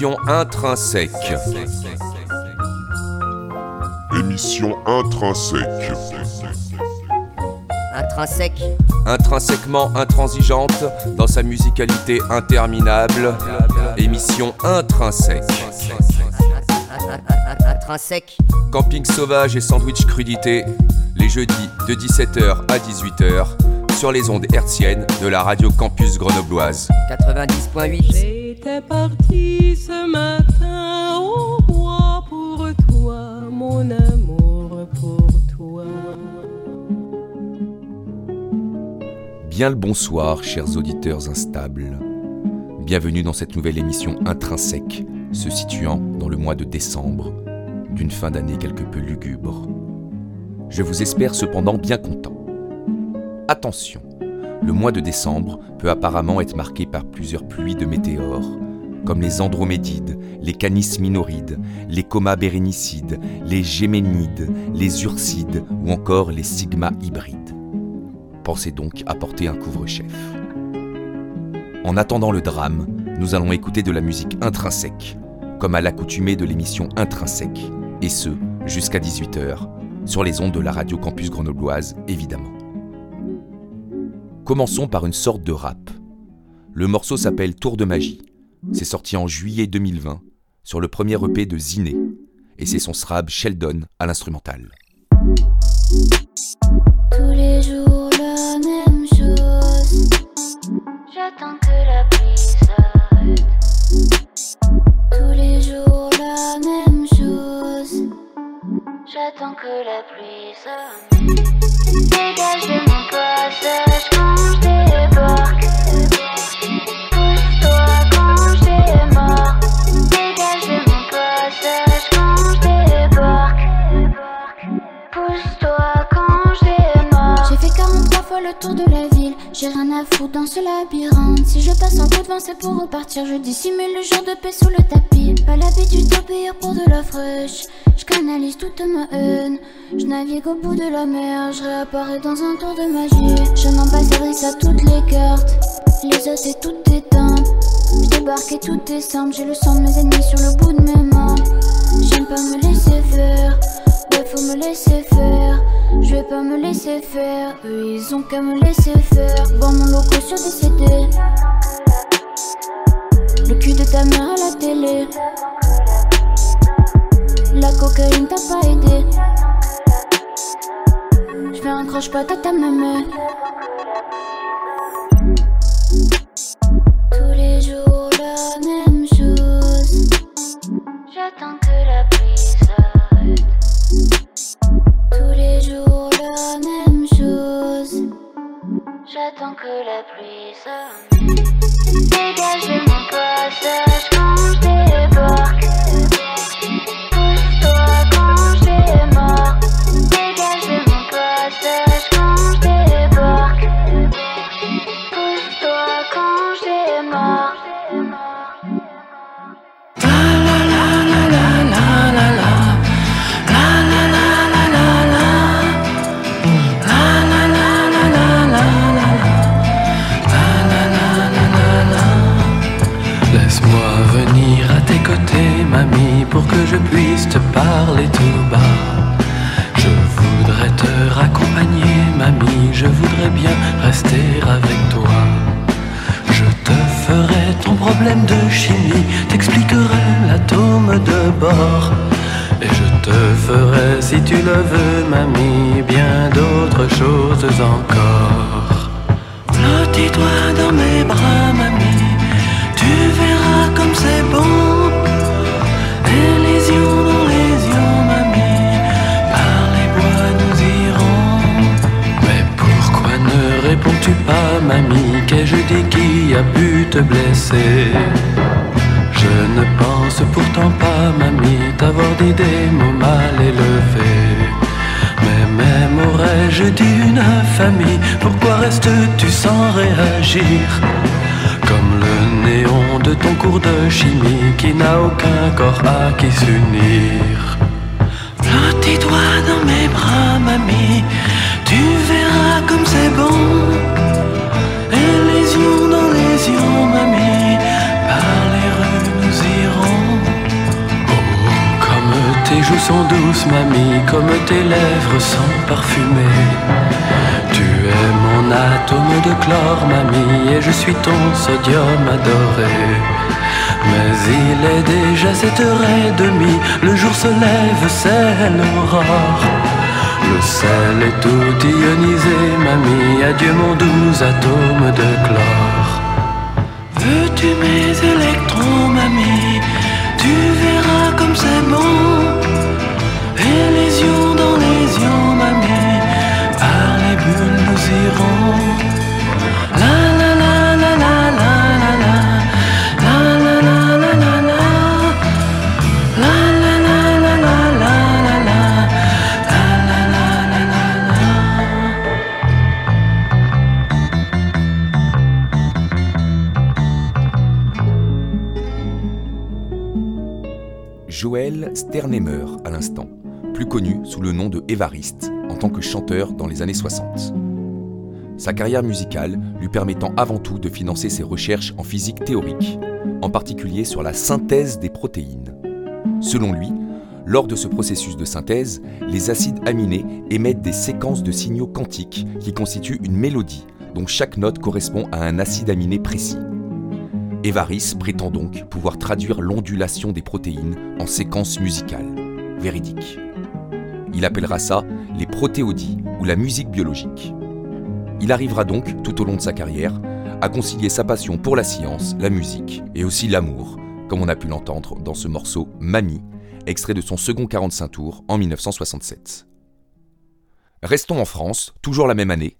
Émission intrinsèque. Émission intrinsèque. Intrinsèque. Intrinsèquement intransigeante dans sa musicalité interminable. Émission intrinsèque. Intrinsèque. Camping sauvage et sandwich crudité. Les jeudis de 17h à 18h sur les ondes hertziennes de la radio campus grenobloise. 90.8. Parti ce matin au bois pour toi, mon amour pour toi. Bien le bonsoir, chers auditeurs instables. Bienvenue dans cette nouvelle émission intrinsèque, se situant dans le mois de décembre, d'une fin d'année quelque peu lugubre. Je vous espère cependant bien content. Attention, le mois de décembre peut apparemment être marqué par plusieurs pluies de météores, comme les andromédides, les canis minorides, les comas bérénicides, les géménides, les ursides ou encore les sigma hybrides. Pensez donc à porter un couvre-chef. En attendant le drame, nous allons écouter de la musique intrinsèque, comme à l'accoutumée de l'émission Intrinsèque, et ce, jusqu'à 18h, sur les ondes de la radio campus grenobloise, évidemment. Commençons par une sorte de rap. Le morceau s'appelle Tour de magie. C'est sorti en juillet 2020 sur le premier EP de Ziné et c'est son srab Sheldon à l'instrumental. Tous les jours la même chose. J'attends que la pluie s'arrête. Tous les jours la même chose. J'attends que la pluie s'arrête. Dégage de mon passage dans ce labyrinthe. Si je passe en coup de vent, c'est pour repartir. Je dissimule le jour de paix sous le tapis. Pas l'habitude d'obéir pour de la fraîche. Je canalise toute ma haine. Je navigue au bout de la mer. Je réapparais dans un tour de magie. Je m'ambassadrice à toutes les cartes. Les os et toutes éteintes. Je débarque et tout est simple. J'ai le sang de mes ennemis sur le bout de mes mains. J'aime pas me laisser faire. Ouais, faut me laisser faire. Je vais pas me laisser faire. Eux, ils ont qu'à me laisser faire. Voir mon logo sur des CD. Le cul de ta mère à la télé. La cocaïne t'a pas aidé. Je fais un croche-patte à ta maman. Tous les jours la même chose. J'attends que la Tous les jours la même chose. J'attends que la pluie s'arrête. Dégage de mon passage quand je débarque. Des mots mal élevés. Mais même aurais-je dit une infamie Pourquoi restes-tu sans réagir? Comme le néon de ton cours de chimie Qui n'a aucun corps à qui s'unir. Flottis-toi dans mes bras, mamie. Tu verras comme c'est bon douce, mamie, comme tes lèvres sont parfumées. Tu es mon atome de chlore, mamie, et je suis ton sodium adoré. Mais il est déjà sept heures et demie, le jour se lève, c'est l'aurore. Le sel est tout ionisé, mamie, adieu mon doux atome de chlore. Veux-tu mes électrons, mamie? Tu verras les yeux dans les yeux, mamie, par les bulles nous irons. Connu sous le nom de Évariste en tant que chanteur dans les années 60. Sa carrière musicale lui permettant avant tout de financer ses recherches en physique théorique, en particulier sur la synthèse des protéines. Selon lui, lors de ce processus de synthèse, les acides aminés émettent des séquences de signaux quantiques qui constituent une mélodie dont chaque note correspond à un acide aminé précis. Évariste prétend donc pouvoir traduire l'ondulation des protéines en séquences musicales. Véridique. Il appellera ça les protéodies ou la musique biologique. Il arrivera donc, tout au long de sa carrière, à concilier sa passion pour la science, la musique et aussi l'amour, comme on a pu l'entendre dans ce morceau Mamie, extrait de son second 45 tours en 1967. Restons en France, toujours la même année,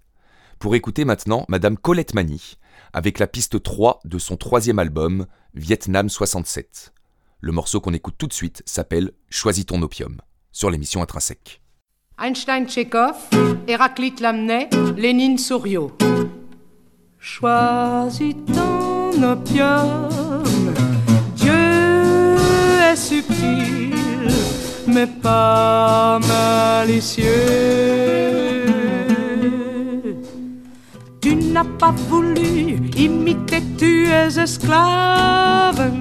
pour écouter maintenant Madame Colette Mani, avec la piste 3 de son troisième album, Vietnam 67. Le morceau qu'on écoute tout de suite s'appelle Choisis ton opium, sur l'émission Intrinsèque. Einstein Tchekhov, Héraclite Lamennais, Lénine Souriau. Choisis ton opium, Dieu est subtil, mais pas malicieux. Tu n'as pas voulu imiter, tu es esclave.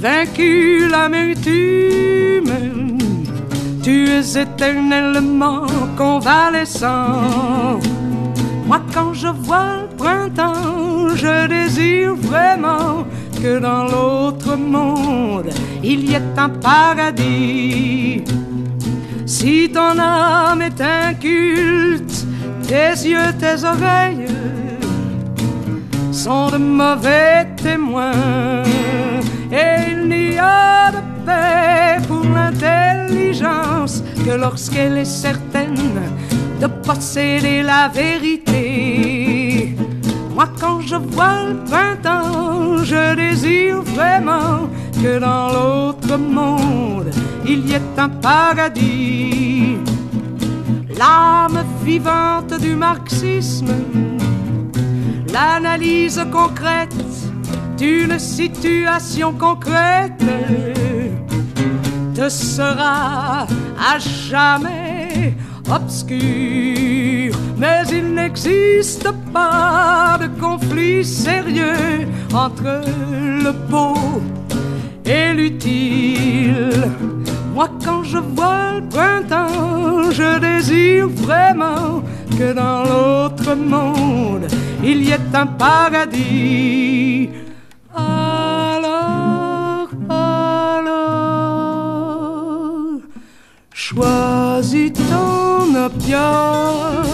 Vaincu l'amertume. Tu es éternellement convalescent. Moi, quand je vois le printemps, je désire vraiment que dans l'autre monde, il y ait un paradis. Si ton âme est inculte, tes yeux, tes oreilles sont de mauvais témoins. Et il n'y a de paix pour l'intelligence que lorsqu'elle est certaine de posséder la vérité. Moi, quand je vois le printemps, je désire vraiment que dans l'autre monde, il y ait un paradis. L'âme vivante du marxisme, l'analyse concrète d'une situation concrète te sera à jamais obscur. Mais il n'existe pas de conflit sérieux entre le beau et l'utile. Moi, quand je vois le printemps, je désire vraiment que dans l'autre monde, il y ait un paradis. Choisis ton opium.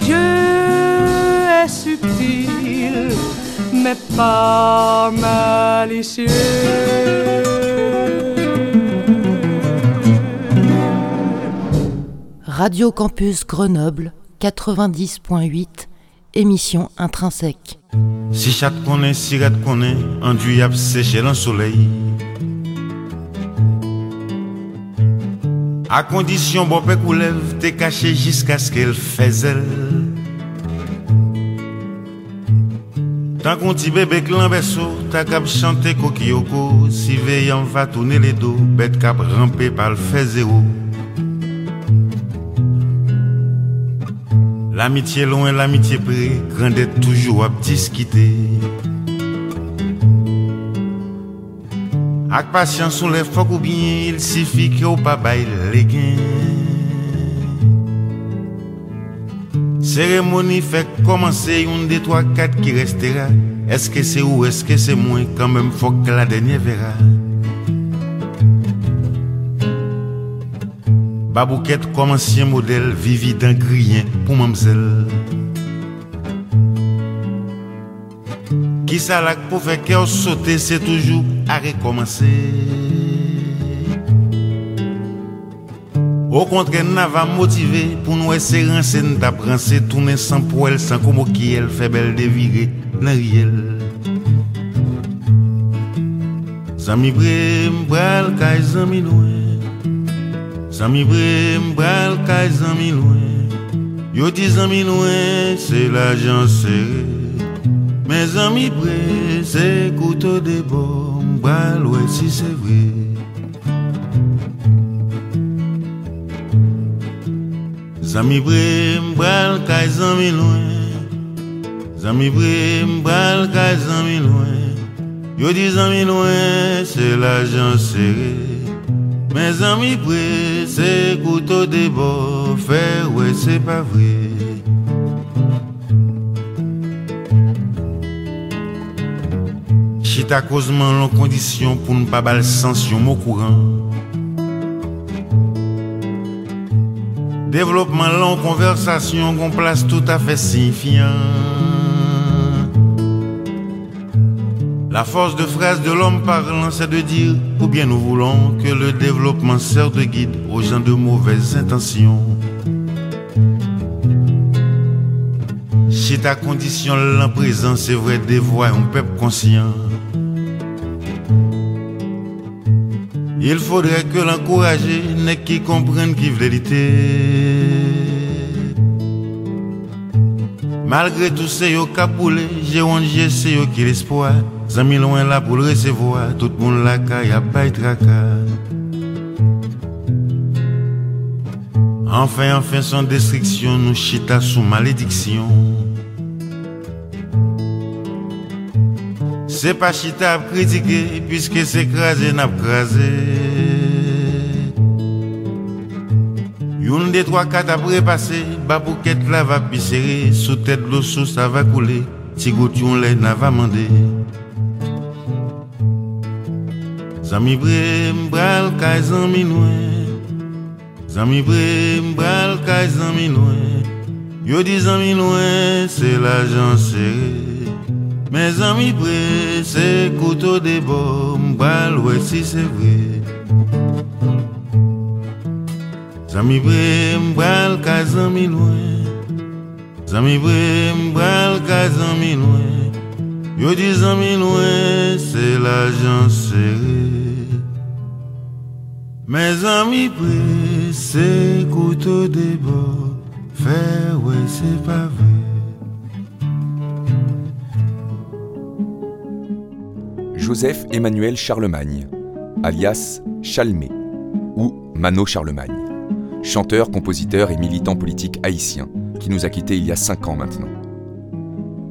Dieu est subtil, mais pas malicieux. Radio Campus Grenoble 90.8, émission intrinsèque. Si chat connaît, sirette connaît, enduit à sécher dans le soleil. À condition, bon pec ou lève, t'es caché jusqu'à ce qu'elle faisait. Tant qu'on petit bébé clan berceau, t'as cap chanter coquilloko, si veillant va tourner les dos, bête cap ramper par le fait zéro. L'amitié loin, l'amitié près, grandait toujours à discuter. Ak pasyon sou le fok ou bien Il ki ou pa bay le gen Seremoni fek komanse Yon de 3, 4 ki restera. Eske se ou eske se mwen Kanmem fok la denye vera. Babouket komansyen model Vivi dan griyen pou mamzel Ki sa lak pou fe kè ou sote, se toujou a rekomanse. Ou kontre nan va motive, pou nou ese ranse nou tap ranse, toune san pou el, san komo ki el. Zami bre mbral kay zami zami zami yo di zami la. Me zami bre, se koutou de bom, bal wè si se vre. Zami bre, mbral kaj zami lwen, Zami bre, mbral kaj zami lwen, Yo di zami lwen, se la jan sere. Me zami bre, se koutou de bom, fè wè se pa vre. Ta kozman lon kondisyon pou nou pa bal sensyon mou kouran Devlopman lon konversasyon kon plas tout afe sinfyan La force de phrase de l'homme parlant c'est de dire Ou bien nous voulons que le développement sert de guide aux gens de mauvaises intentions. Si ta condition l'en présent c'est vrai des voix un peuple conscient Il faudrait que l'encourager n'est qui comprenne qui vérité. Malgré tout c'est yo capoulé, j'ai honte, c'est yo qui l'espoir. Zami loin là pour le recevoir, tout le monde là y a pas tracas. Enfin, enfin, sans destruction, nous chita sous malédiction. C'est pas chita à critiquer, puisque c'est crasé, n'a crasé. Une des trois, quatre après passé, babouquette là va pisser, sous tête l'eau sous ça va couler, si goution lait n'a va mander. Zami bre mbral kay zami loin Zami bre mbral kay zami loin Yo di zami loin c'est l'argent Me zami bre, se koutou de bo, mbal we si se vre. Zami bre, mbal ka zami lwen. Zami bre, mbal ka zami lwen. Yo di zami lwen, se la jan sere. Me zami bre, se koutou de bo, fe we se pa vre. Joseph Emmanuel Charlemagne, alias Chalmé, ou Mano Charlemagne, chanteur, compositeur et militant politique haïtien, qui nous a quittés il y a 5 ans maintenant.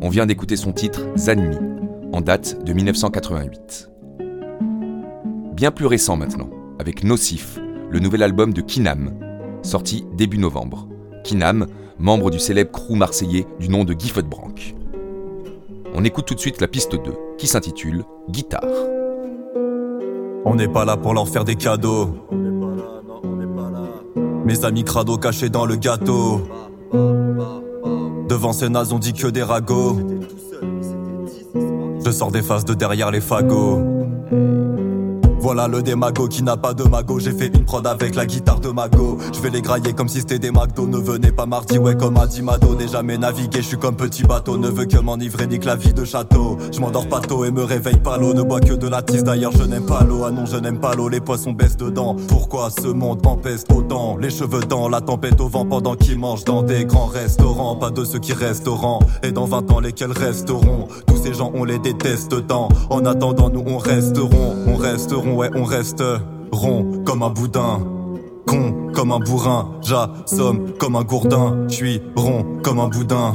On vient d'écouter son titre Zanmi, en date de 1988. Bien plus récent maintenant, avec Nocif, le nouvel album de Kinam, sorti début novembre. Kinam, membre du célèbre crew marseillais du nom de Guy Branc. On écoute tout de suite la piste 2, qui s'intitule Guitare. On n'est pas là pour leur faire des cadeaux. Mes amis crado cachés dans le gâteau. Devant ces nazes, on dit que des ragots. Je sors des faces de derrière les fagots. Voilà le démago qui n'a pas de mago. J'ai fait une prod avec la guitare de mago. Je vais les grailler comme si c'était des McDo. Ne venez pas mardi, ouais, comme a dit Mado. N'ai jamais navigué, je suis comme petit bateau. Ne veux que m'enivrer, nique la vie de château. Je m'endors pas tôt et me réveille pas l'eau. Ne bois que de la tisse, d'ailleurs je n'aime pas l'eau. Ah non, je n'aime pas l'eau, les poissons baissent dedans. Pourquoi ce monde empeste autant Les cheveux dans la tempête au vent pendant qu'ils mangent dans des grands restaurants? Pas de ceux qui resteront. Et dans 20 ans, lesquels resteront? Tous ces gens, on les déteste tant. En attendant, nous, on resteront. On ouais, on reste rond comme un boudin. Con comme un bourrin, j'assomme comme un gourdin. J'suis rond comme un boudin,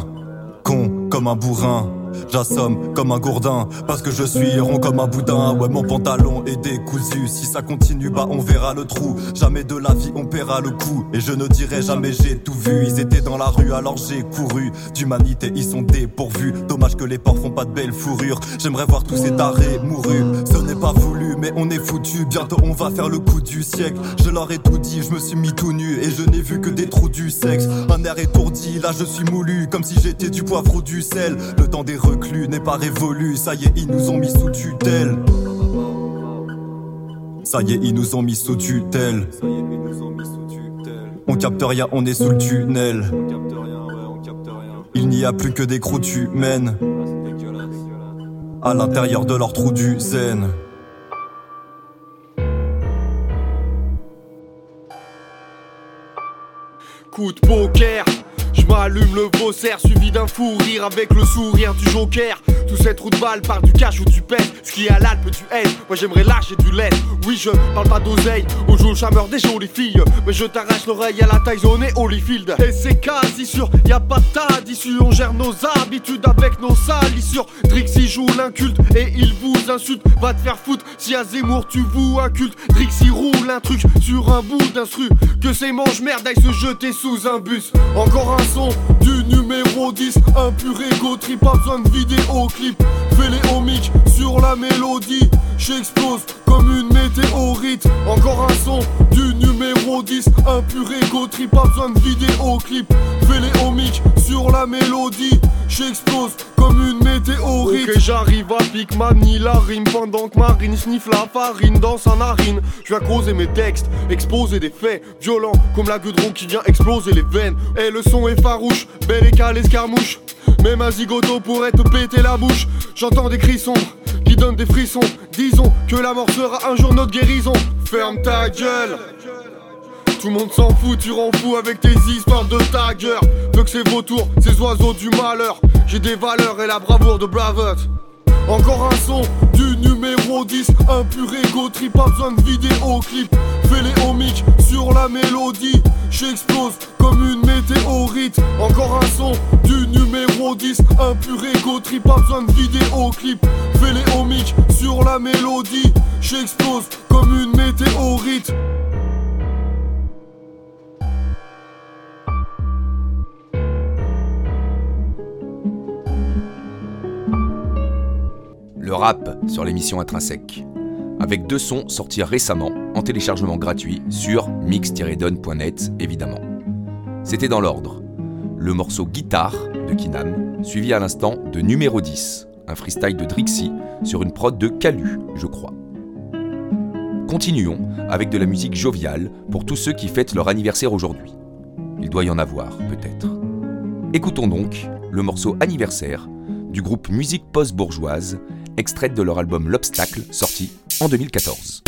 con comme un bourrin. J'assomme comme un gourdin, parce que je suis rond comme un boudin. Ouais, mon pantalon est décousu. Si ça continue, bah on verra le trou. Jamais de la vie on paiera le coup. Et je ne dirai jamais j'ai tout vu. Ils étaient dans la rue alors j'ai couru. D'humanité ils sont dépourvus. Dommage que les porcs font pas de belles fourrures. J'aimerais voir tous ces tarés mourus. Ce n'est pas voulu, mais on est foutu. Bientôt on va faire le coup du siècle. Je leur ai tout dit, je me suis mis tout nu et je n'ai vu que des trous du sexe. Un air étourdi, là je suis moulu, comme si j'étais du poivre ou du sel. Le temps des reclus n'est pas révolu, ça y est, ils nous ont mis sous tutelle. Ça y est, ils nous ont mis sous tutelle. On capte rien, on est sous le tunnel. Il n'y a plus que des croûtes humaines. À l'intérieur de leur trou du zen. Coup de poker m'allume le faussaire suivi d'un fou rire avec le sourire du joker. Tout cette route balle part du cash ou du pètes. Ce qui est à l'Alpe du haine. Moi j'aimerais lâcher du lait. Oui, je parle pas d'oseille. Au jour chameur des jolies filles. Mais je t'arrache l'oreille à la taille zone et Holyfield. Et c'est quasi sûr, y a pas de tas d'issue. On gère nos habitudes avec nos salissures. Drixie joue l'inculte et il vous insulte. Va te faire foutre si à Zemmour tu vous inculte. Drixie roule un truc sur un bout d'instru. Que ces manches merde aillent se jeter sous un bus. Encore un son du numéro 10 Un pur ego trip, pas besoin de vidéoclip. Omics sur la mélodie. J'explose comme une météorite. Encore un son du numéro 10 Un pur ego pas besoin de vidéoclip. Fais les omics sur la mélodie J'explose comme une météorite. Ok j'arrive à pic la rime Pendant que Marine sniffe la farine dans sa narine. Je causer mes textes, exposer des faits Violents comme la goudron qui vient exploser les veines. Et le son est farouche, bel écart escarmouche. Même un zigoto pourrait te péter la bouche. J'entends des cris sombres qui donnent des frissons. Disons que la mort sera un jour notre guérison. Ferme ta gueule tout le monde s'en fout, tu rends fou avec tes histoires de tagger Veux que ces vautours, ces oiseaux du malheur. J'ai des valeurs et la bravoure de Bravot encore un son du numéro 10 Un pur ego trip, pas besoin de vidéoclip. Fais les omics sur la mélodie. J'explose comme une météorite. Encore un son du numéro 10 Un pur ego trip, pas besoin de vidéoclip. Fais les omics sur la mélodie. J'explose comme une météorite le rap sur l'émission Intrinsèque, avec deux sons sortis récemment en téléchargement gratuit sur mix-don.net évidemment. C'était dans l'ordre. Le morceau Guitare de Kinam, suivi à l'instant de Numéro 10, un freestyle de Drixie sur une prod de Calu, je crois. Continuons avec de la musique joviale pour tous ceux qui fêtent leur anniversaire aujourd'hui. Il doit y en avoir, peut-être. Écoutons donc le morceau Anniversaire du groupe Musique Post-Bourgeoise extraite de leur album L'Obstacle, sorti en 2014.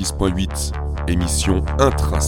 90.8, émission intrinsèque.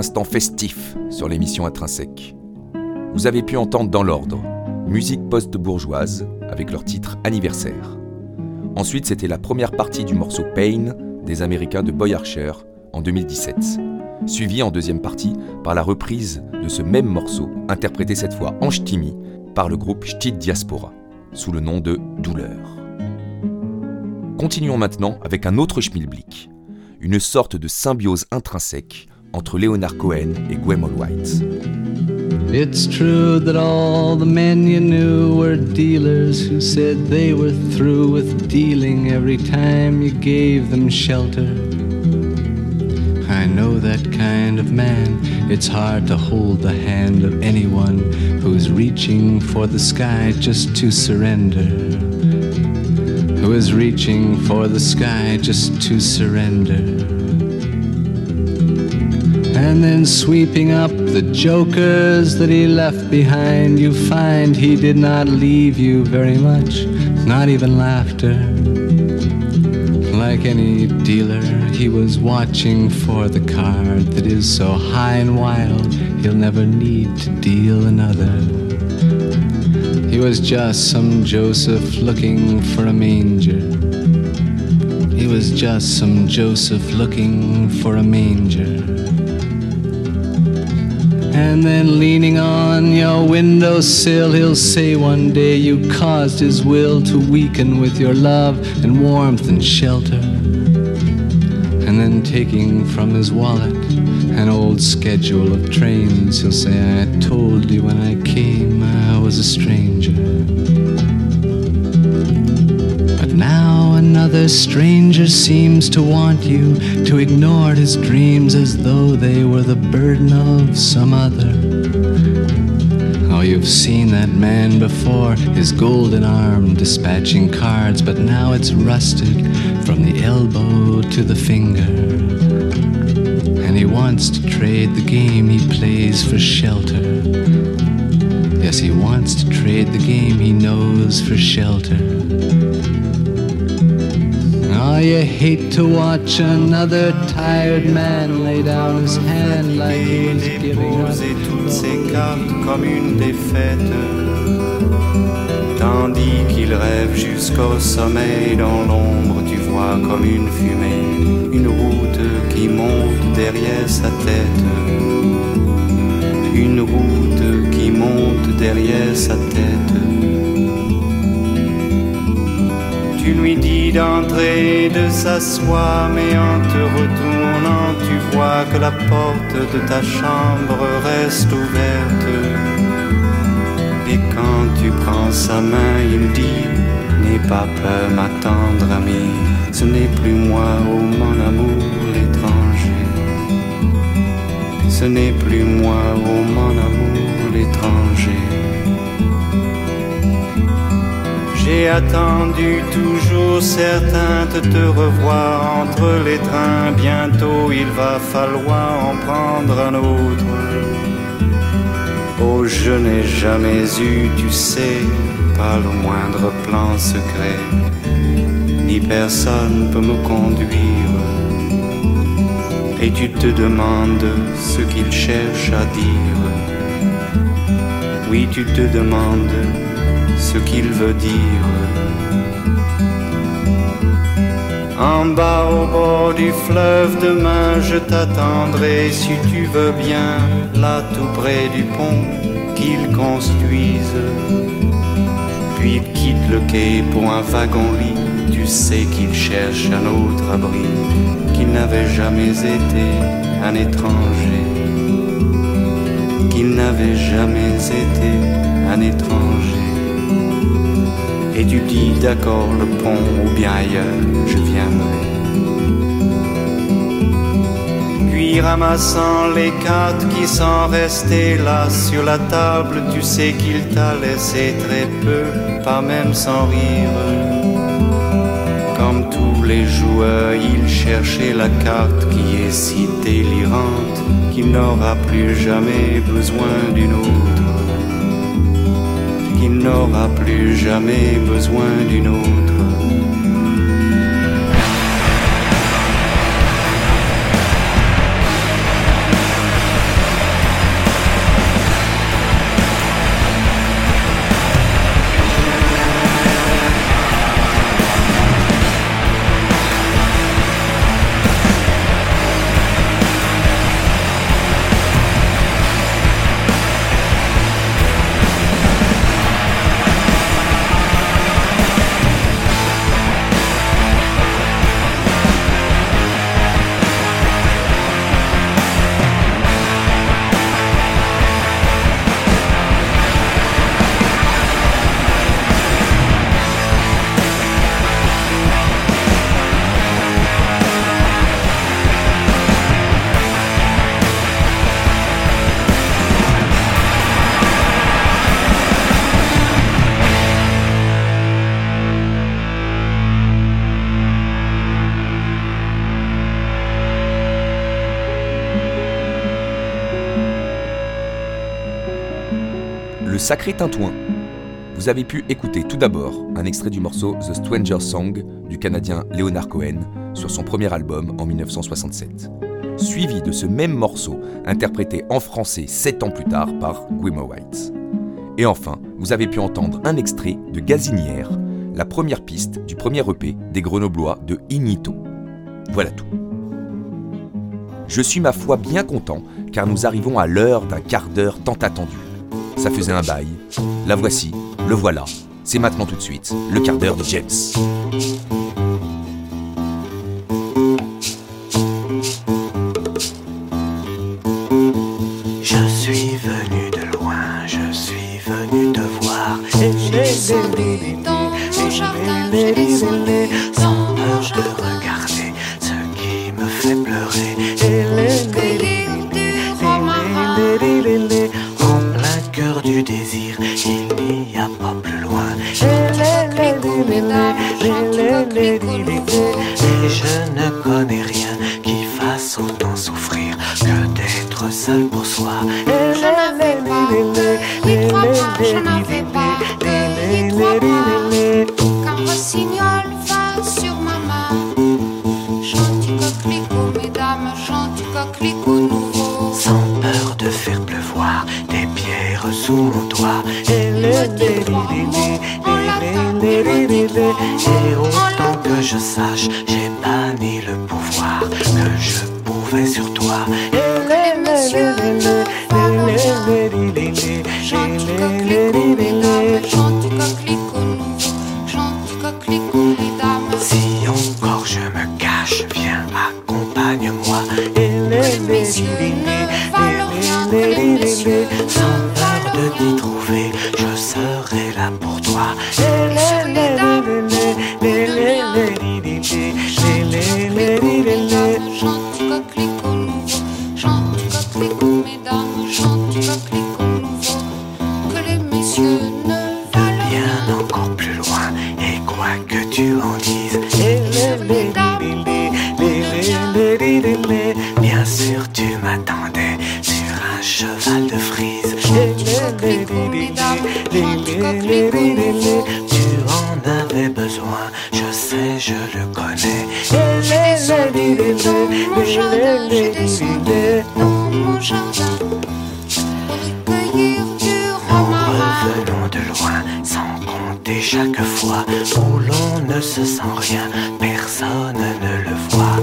L'instant festif sur l'émission Intrinsèque. Vous avez pu entendre dans l'ordre musique post-bourgeoise avec leur titre Anniversaire. Ensuite, c'était la première partie du morceau Pain des Américains de Boy Archer en 2017, suivi en deuxième partie par la reprise de ce même morceau, interprété cette fois en ch'timi par le groupe Ch'tit Diaspora, sous le nom de Douleur. Continuons maintenant avec un autre schmilblick, une sorte de symbiose intrinsèque entre Leonard Cohen et Gwemon White. It's true that all the men you knew were dealers who said they were through with dealing every time you gave them shelter. I know that kind of man. It's hard to hold the hand of anyone who's reaching for the sky just to surrender who is reaching for the sky just to surrender. And then sweeping up the jokers that he left behind, you find he did not leave you very much, not even laughter. Like any dealer, he was watching for the card that is so high and wild, he'll never need to deal another. He was just some Joseph looking for a manger. He was just some Joseph looking for a manger. And then leaning on your windowsill, he'll say one day you caused his will to weaken with your love and warmth and shelter. And then taking from his wallet an old schedule of trains, he'll say, I told you when I came I was a stranger. Another stranger seems to want you to ignore his dreams as though they were the burden of some other. Oh, you've seen that man before, his golden arm dispatching cards, but now it's rusted from the elbow to the finger And he wants to trade the game he plays for shelter. Yes, he wants to trade the game he knows for shelter. Oh, you hate to watch another tired man lay down his hand like he was giving up. toutes ses cartes comme une défaite. Tandis qu'il rêve jusqu'au sommeil dans l'ombre, tu vois comme une fumée, une route qui monte derrière sa tête. Une route qui monte derrière sa tête. Tu lui dis d'entrer, de s'asseoir, mais en te retournant, tu vois que la porte de ta chambre reste ouverte. Et quand tu prends sa main, il dit N'aie pas peur, ma tendre amie, ce n'est plus moi, oh mon amour, l'étranger. Ce n'est plus moi, oh mon amour, l'étranger. J'ai attendu toujours certain de te revoir entre les trains. Bientôt il va falloir en prendre un autre. Oh, je n'ai jamais eu, tu sais, pas le moindre plan secret, ni personne peut me conduire. Et tu te demandes ce qu'il cherche à dire. Oui, tu te demandes ce qu'il veut dire. En bas au bord du fleuve, demain je t'attendrai si tu veux bien, là tout près du pont qu'ils construisent. Puis il quitte le quai pour un wagon-lit, tu sais qu'il cherche un autre abri, qu'il n'avait jamais été un étranger, qu'il n'avait jamais été un étranger. Et tu dis d'accord le pont ou bien ailleurs, je viendrai. Puis ramassant les cartes qui sont restées là sur la table, tu sais qu'il t'a laissé très peu, pas même sans rire. Comme tous les joueurs, il cherchait la carte qui est si délirante qu'il n'aura plus jamais besoin d'une autre n'aura plus jamais besoin d'une autre. Sacré tintouin. Vous avez pu écouter tout d'abord un extrait du morceau The Stranger Song du Canadien Leonard Cohen sur son premier album en 1967, suivi de ce même morceau interprété en français sept ans plus tard par Gwimmer White. Et enfin, vous avez pu entendre un extrait de Gazinière, la première piste du premier EP des Grenoblois de Inito. Voilà tout. Je suis ma foi bien content car nous arrivons à l'heure d'un quart d'heure tant attendu. Ça faisait un bail. La voici, le voilà. C'est maintenant tout de suite, le quart d'heure de James. Chaque fois où l'on ne se sent rien, personne ne le voit.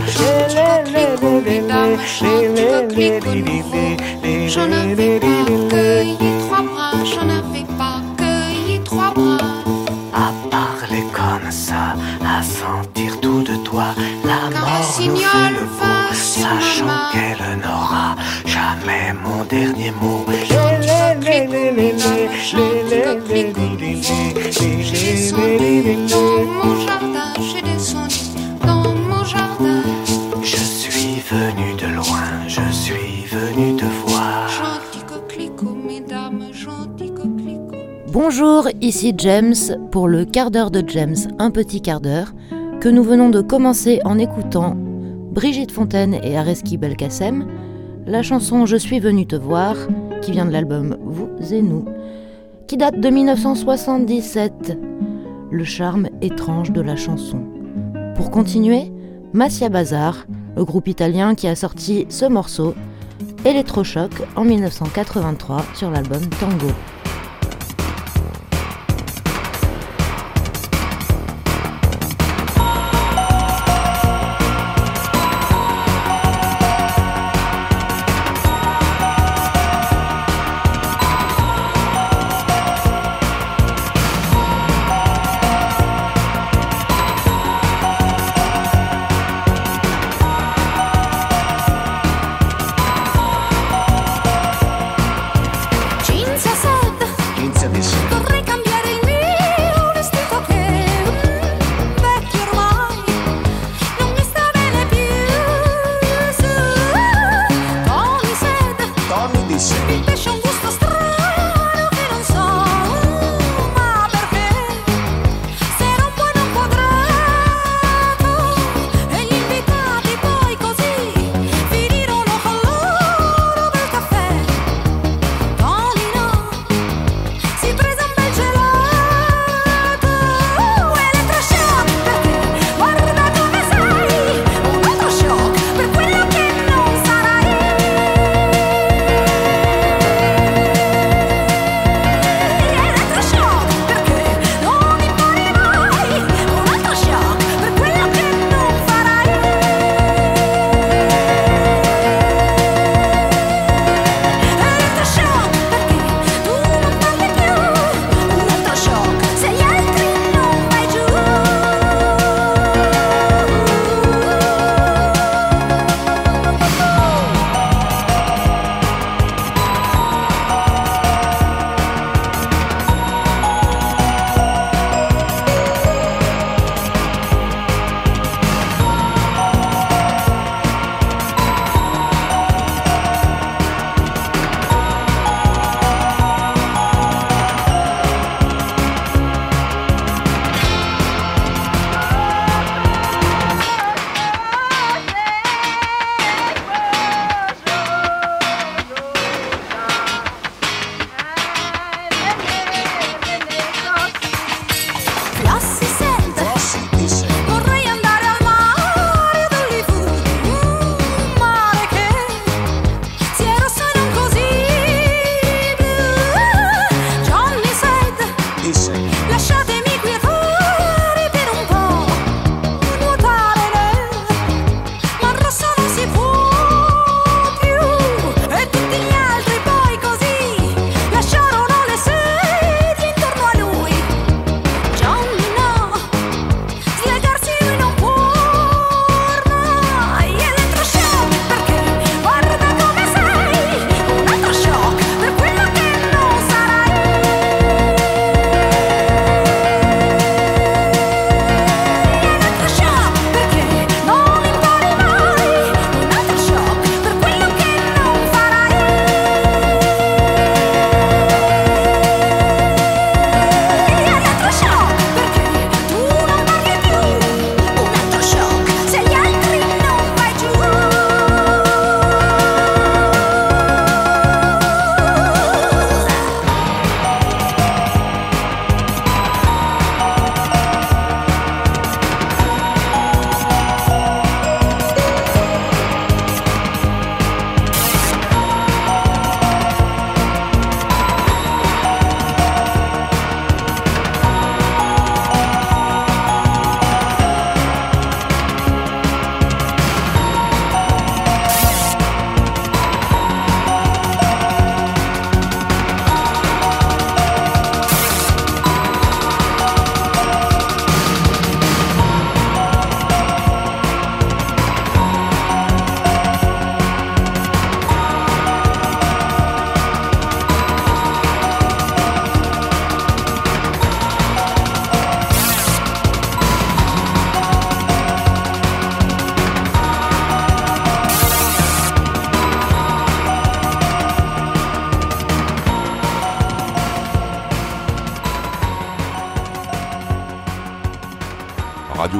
J'en avais pas cueilli trois bras, j'en avais pas cueilli trois bras. À parler comme ça, à sentir tout de toi, la mort nous fait le ma sachant qu'elle n'aura jamais mon dernier mot. Dans mon jardin, j'ai descendu dans mon jardin. Je suis venu de loin, je suis venu te voir. Gentil coquelicot, mesdames, gentil coquelicot. Bonjour, ici James pour le quart d'heure de James, un petit quart d'heure, que nous venons de commencer en écoutant Brigitte Fontaine et Areski Belkacem, la chanson Je suis venu te voir, qui vient de l'album Vous et nous, qui date de 1977. Le charme étrange de la chanson. Pour continuer, Massia Bazar, le groupe italien qui a sorti ce morceau, Electrochoc en 1983 sur l'album Tango. Special.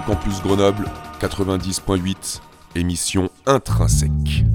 Campus Grenoble 90.8, émission intrinsèque.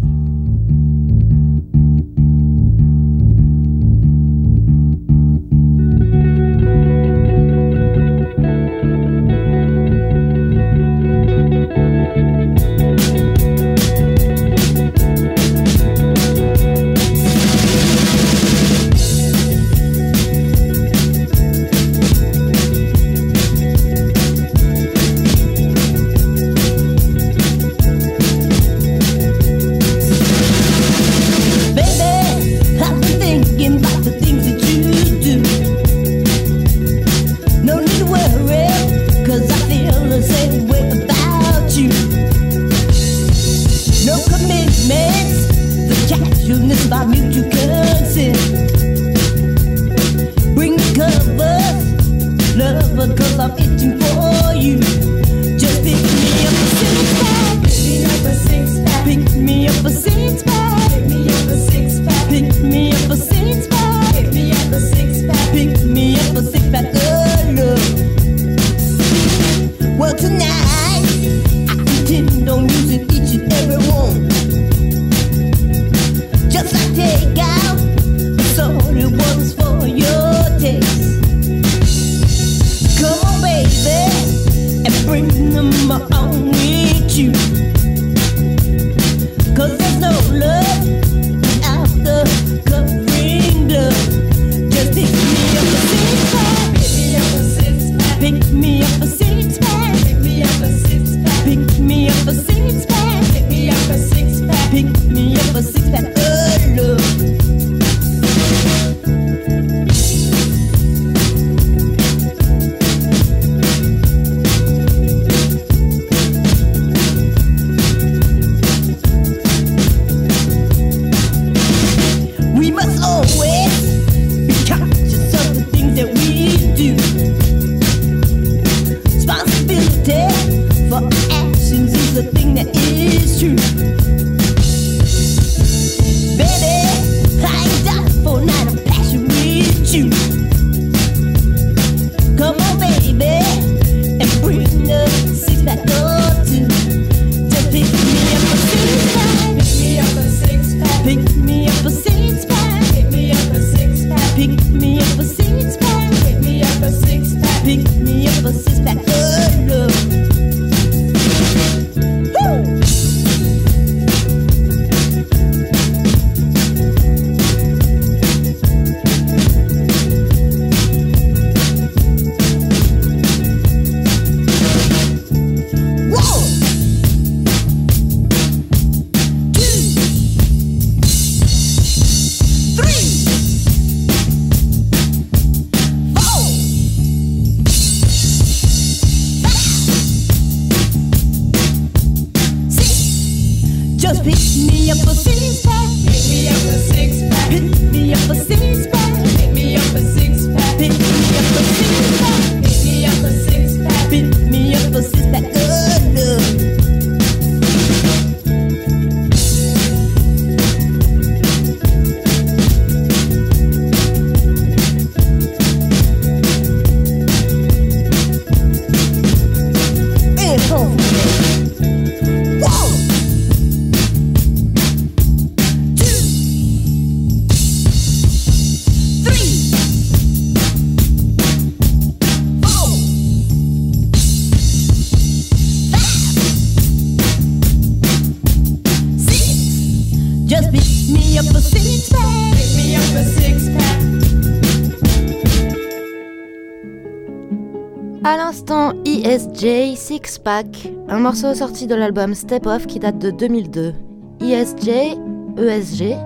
Six Pack, un morceau sorti de l'album Step Off qui date de 2002. ESJ, ESG,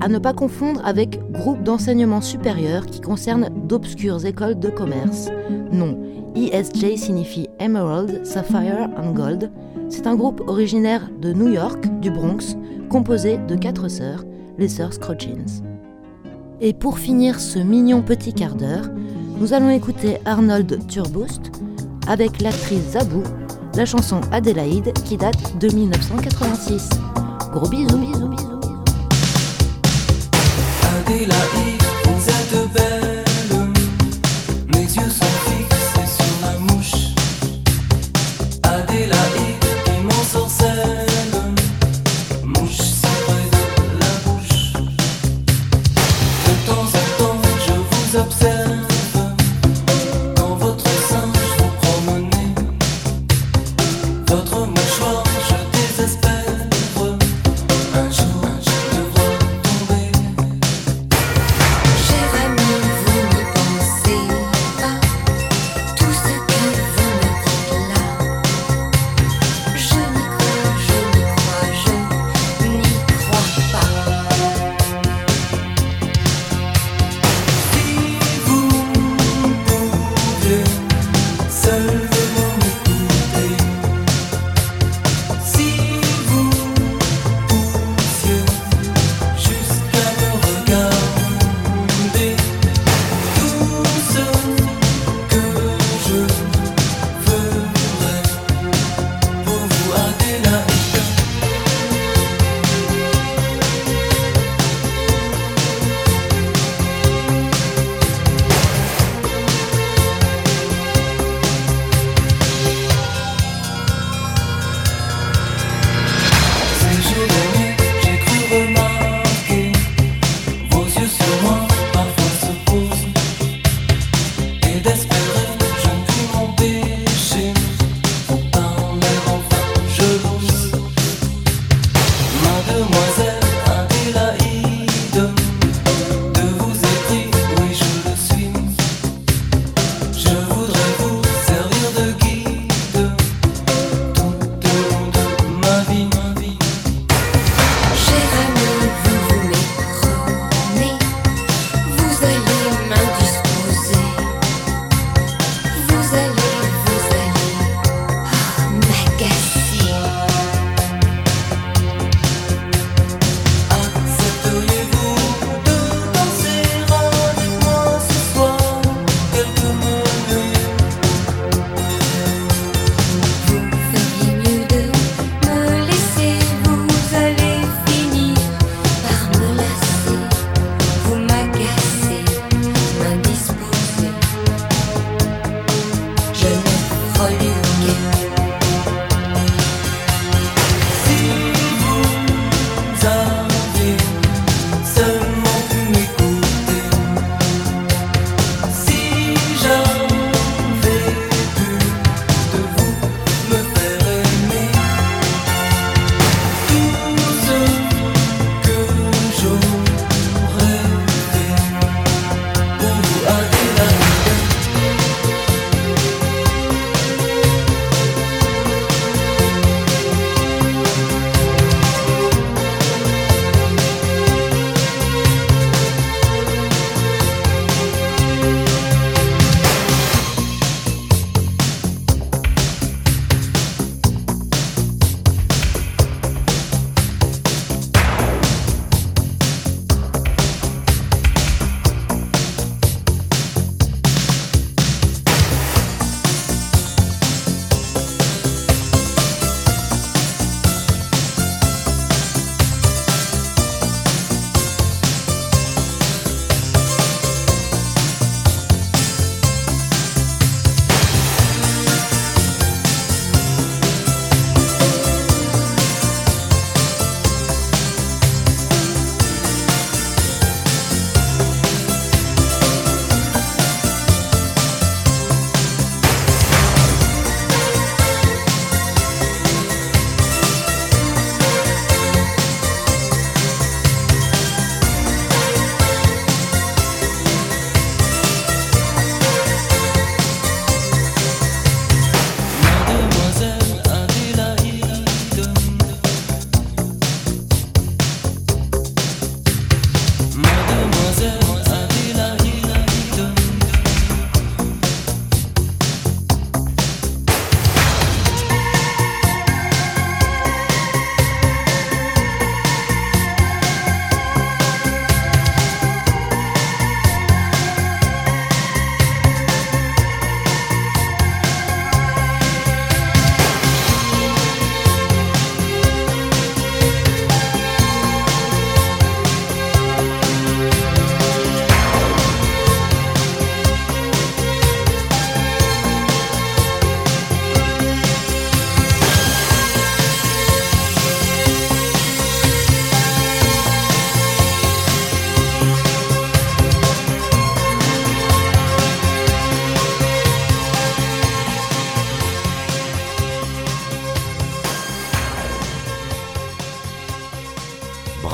à ne pas confondre avec groupe d'enseignement supérieur qui concerne d'obscures écoles de commerce. Non, ESJ signifie Emerald, Sapphire and Gold. C'est un groupe originaire de New York, du Bronx, composé de quatre sœurs, les sœurs Scrotchins. Et pour finir ce mignon petit quart d'heure, nous allons écouter Arnold Turboost, avec l'actrice Zabou, la chanson Adélaïde qui date de 1986. Gros bisous, bisous, bisous. Adélaïde, vous êtes belle,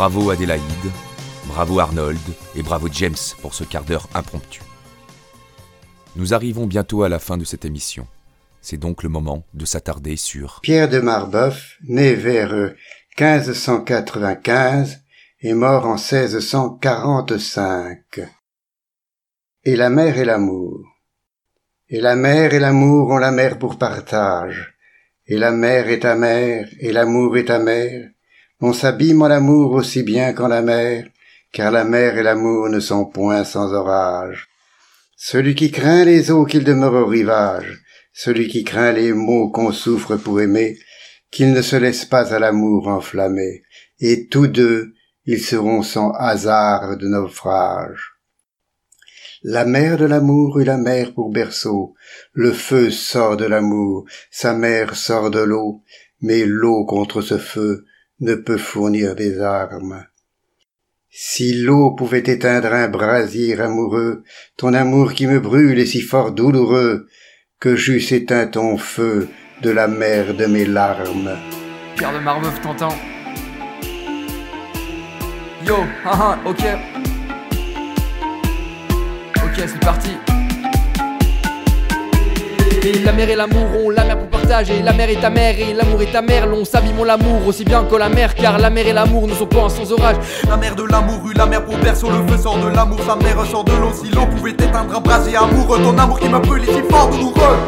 Bravo Adélaïde, bravo Arnold et bravo James pour ce quart d'heure impromptu. Nous arrivons bientôt à la fin de cette émission. C'est donc le moment de s'attarder sur Pierre de Marbeuf, né vers euh, 1595 et mort en 1645. Et la mer et l'amour. Et la mer et l'amour ont la mer pour partage. Et la mer est amère, et l'amour est amer. On s'abîme en l'amour aussi bien qu'en la mer, car la mer et l'amour ne sont point sans orage. Celui qui craint les eaux qu'il demeure au rivage, celui qui craint les maux qu'on souffre pour aimer, qu'il ne se laisse pas à l'amour enflammer, et tous deux, ils seront sans hasard de naufrage. La mer de l'amour eut la mer pour berceau, le feu sort de l'amour, sa mère sort de l'eau, mais l'eau contre ce feu ne peut fournir des armes. Si l'eau pouvait éteindre un brasier amoureux, ton amour qui me brûle est si fort douloureux, que j'eusse éteint ton feu de la mer de mes larmes. Pierre de Marbeuf t'entend. Yo, haha, ok. Ok, c'est parti. Et la mer et l'amour ont la mer pour partager. La mer est ta mère et l'amour est ta mère. L'on s'habille mon l'amour aussi bien que la mer, car la mer et l'amour ne sont pas sans orage. La mer de l'amour, eut la mer pour berceau, le feu sort de l'amour, sa mère sort de l'eau. Si l'eau pouvait éteindre un brasier amoureux, ton amour qui est si fort, douloureux.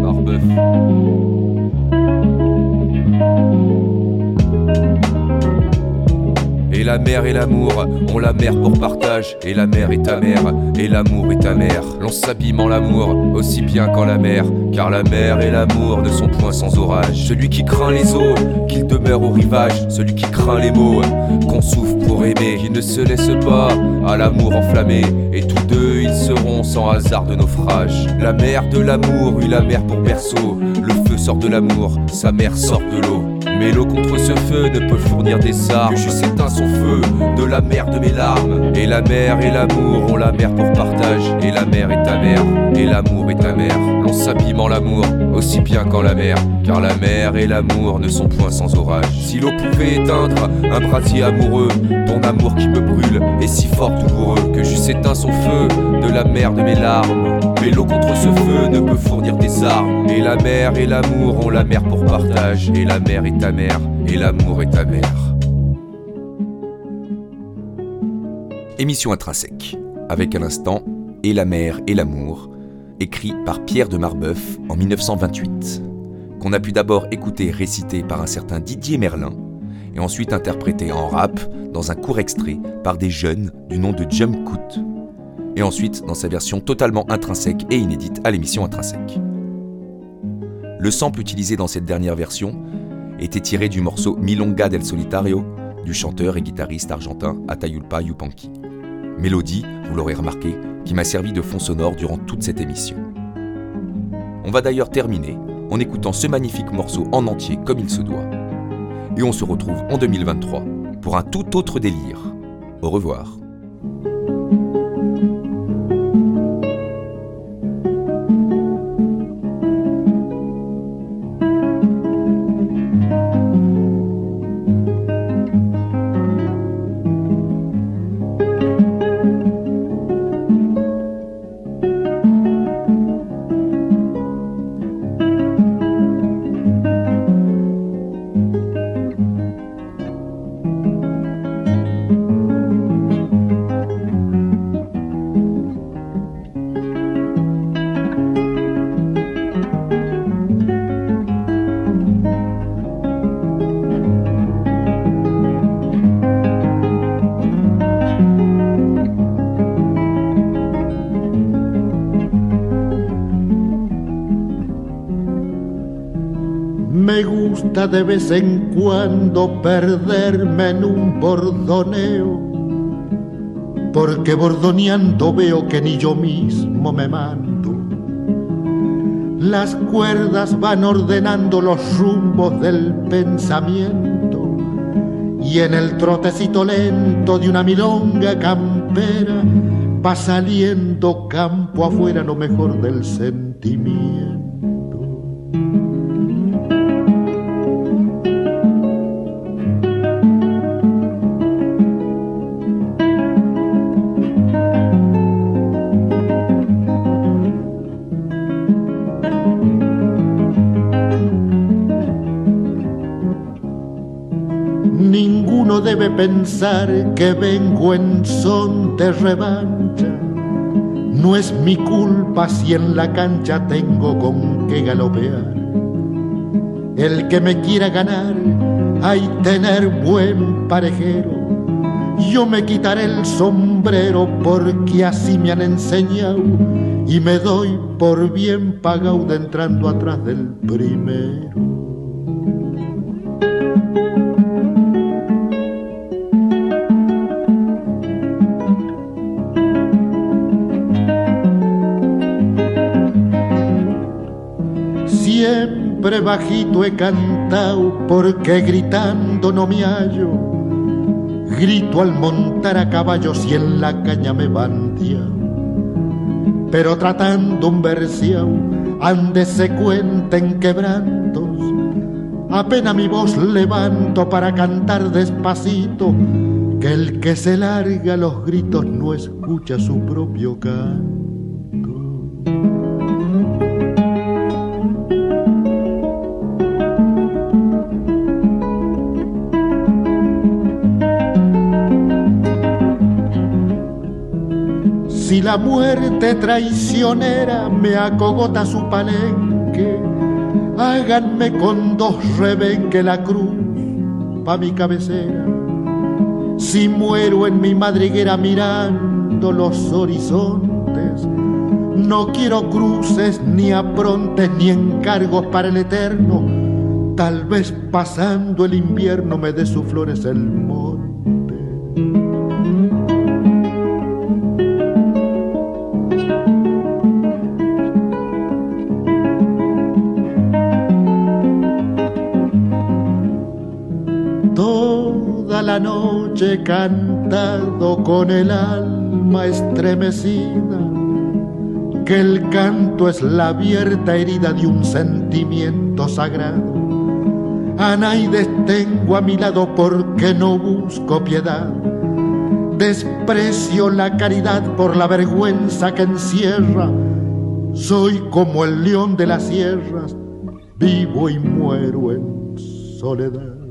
Marbeuf. Et la mer et l'amour ont la mer pour partage. Et la mer est ta mère, et l'amour est ta mère. L'on s'abîme en l'amour, aussi bien qu'en la mer. Car la mer et l'amour ne sont point sans orage. Celui qui craint les eaux, qu'il demeure au rivage. Celui qui craint les mots, qu'on souffre pour aimer. Qui ne se laisse pas à l'amour enflammé. Et tous deux, ils seront sans hasard de naufrage. La mer de l'amour eut la mer pour berceau. Le feu sort de l'amour, sa mère sort de l'eau. Mais l'eau contre ce feu ne peut fournir des armes. Que j'eusse éteint son feu de la mer de mes larmes. Et la mer et l'amour ont la mer pour partage. Et la mer est ta et l'amour est ta mère. L'on s'abîme en l'amour, aussi bien qu'en la mer. Car la mer et l'amour ne sont point sans orage. Si l'eau pouvait éteindre un brasier amoureux, ton amour qui me brûle est si fort douloureux. Que j'eusse éteint son feu de la mer de mes larmes. L'eau contre ce feu ne peut fournir des armes. Et la mer et l'amour ont la mer pour partage. Et la mer est ta mère, et l'amour est ta mère. Émission intrinsèque, avec à l'instant Et la mer et l'amour, écrit par Pierre de Marbeuf en 1928, qu'on a pu d'abord écouter récité par un certain Didier Merlin, et ensuite interprété en rap dans un court extrait par des jeunes du nom de Jump Coot, et ensuite dans sa version totalement intrinsèque et inédite à l'émission intrinsèque. Le sample utilisé dans cette dernière version était tiré du morceau Milonga del Solitario du chanteur et guitariste argentin Ataulpa Yupanqui. Mélodie, vous l'aurez remarqué, qui m'a servi de fond sonore durant toute cette émission. On va d'ailleurs terminer en écoutant ce magnifique morceau en entier comme il se doit. Et on se retrouve en 2023 pour un tout autre délire. Au revoir. De vez en cuando perderme en un bordoneo, porque bordoneando veo que ni yo mismo me mando. Las cuerdas van ordenando los rumbos del pensamiento y en el trotecito lento de una milonga campera va saliendo campo afuera lo mejor del sentimiento. Pensar que vengo en son de revancha. No es mi culpa si en la cancha tengo con qué galopear. El que me quiera ganar, hay tener buen parejero. Yo me quitaré el sombrero porque así me han enseñado y me doy por bien pagado entrando atrás del primero. Bajito he cantado porque gritando no me hallo. Grito al montar a caballo si en la caña me bandia. Pero tratando un versiao, ande se cuenten quebrantos. Apenas mi voz levanto para cantar despacito, que el que se larga los gritos no escucha su propio canto. Si la muerte traicionera me acogota su palenque, háganme con dos rebenque la cruz pa' mi cabecera. Si muero en mi madriguera mirando los horizontes, no quiero cruces ni aprontes ni encargos para el eterno. Tal vez pasando el invierno me dé sus flores el monte. He cantado con el alma estremecida, que el canto es la abierta herida de un sentimiento sagrado. Anaides tengo a mi lado porque no busco piedad. Desprecio la caridad por la vergüenza que encierra. Soy como el león de las sierras, vivo y muero en soledad.